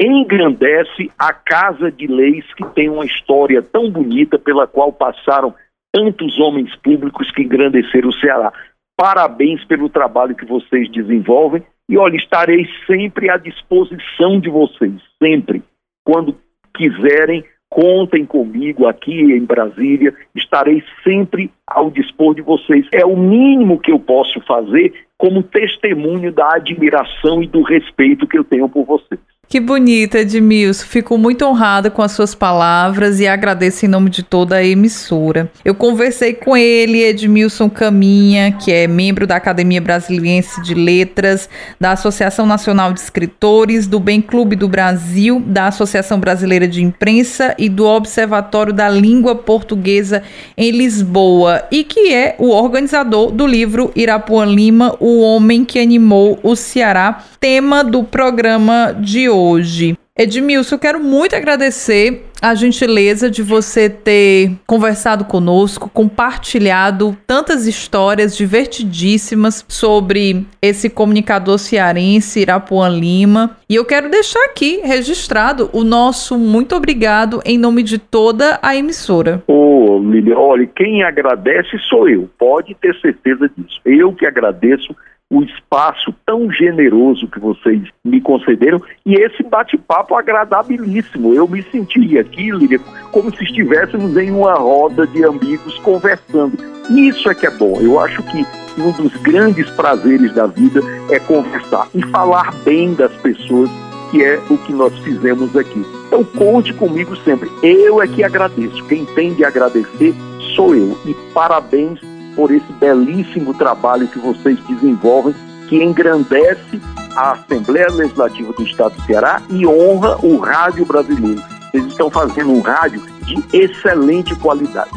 engrandece a Casa de Leis, que tem uma história tão bonita pela qual passaram tantos homens públicos que engrandeceram o Ceará. Parabéns pelo trabalho que vocês desenvolvem e olha, estarei sempre à disposição de vocês, sempre. Quando quiserem, contem comigo aqui em Brasília, estarei sempre ao dispor de vocês. É o mínimo que eu posso fazer como testemunho da admiração e do respeito que eu tenho por vocês. Que bonita, Edmilson. Fico muito honrada com as suas palavras e agradeço em nome de toda a emissora. Eu conversei com ele, Edmilson Caminha, que é membro da Academia Brasiliense de Letras, da Associação Nacional de Escritores, do Bem Clube do Brasil, da Associação Brasileira de Imprensa e do Observatório da Língua Portuguesa em Lisboa, e que é o organizador do livro Irapuã Lima, O Homem que Animou o Ceará, tema do programa de hoje hoje. Edmilson, eu quero muito agradecer a gentileza de você ter conversado conosco, compartilhado tantas histórias divertidíssimas sobre esse comunicador cearense, Irapuã Lima. E eu quero deixar aqui registrado o nosso muito obrigado em nome de toda a emissora. Ô, oh, olha, quem agradece sou eu, pode ter certeza disso. Eu que agradeço o espaço tão generoso que vocês me concederam e esse bate-papo agradabilíssimo. Eu me senti aqui, Líria, como se estivéssemos em uma roda de amigos conversando. Isso é que é bom. Eu acho que um dos grandes prazeres da vida é conversar e falar bem das pessoas, que é o que nós fizemos aqui. Então conte comigo sempre. Eu é que agradeço. Quem tem de agradecer sou eu. E parabéns por esse belíssimo trabalho que vocês desenvolvem, que engrandece a Assembleia Legislativa do Estado do Ceará e honra o rádio brasileiro. Eles estão fazendo um rádio de excelente qualidade.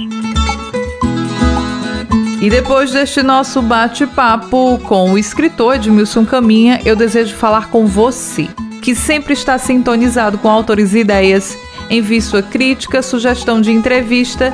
E depois deste nosso bate-papo com o escritor Edmilson Caminha, eu desejo falar com você, que sempre está sintonizado com autores e ideias. Envie sua crítica, sugestão de entrevista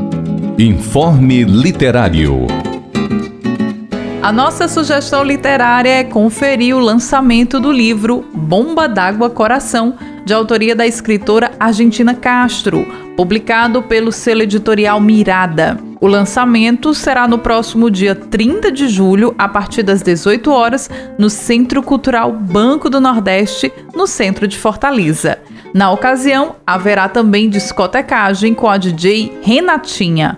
Informe Literário. A nossa sugestão literária é conferir o lançamento do livro Bomba d'Água Coração, de autoria da escritora Argentina Castro, publicado pelo selo editorial Mirada. O lançamento será no próximo dia 30 de julho, a partir das 18 horas, no Centro Cultural Banco do Nordeste, no centro de Fortaleza. Na ocasião, haverá também discotecagem com a DJ Renatinha.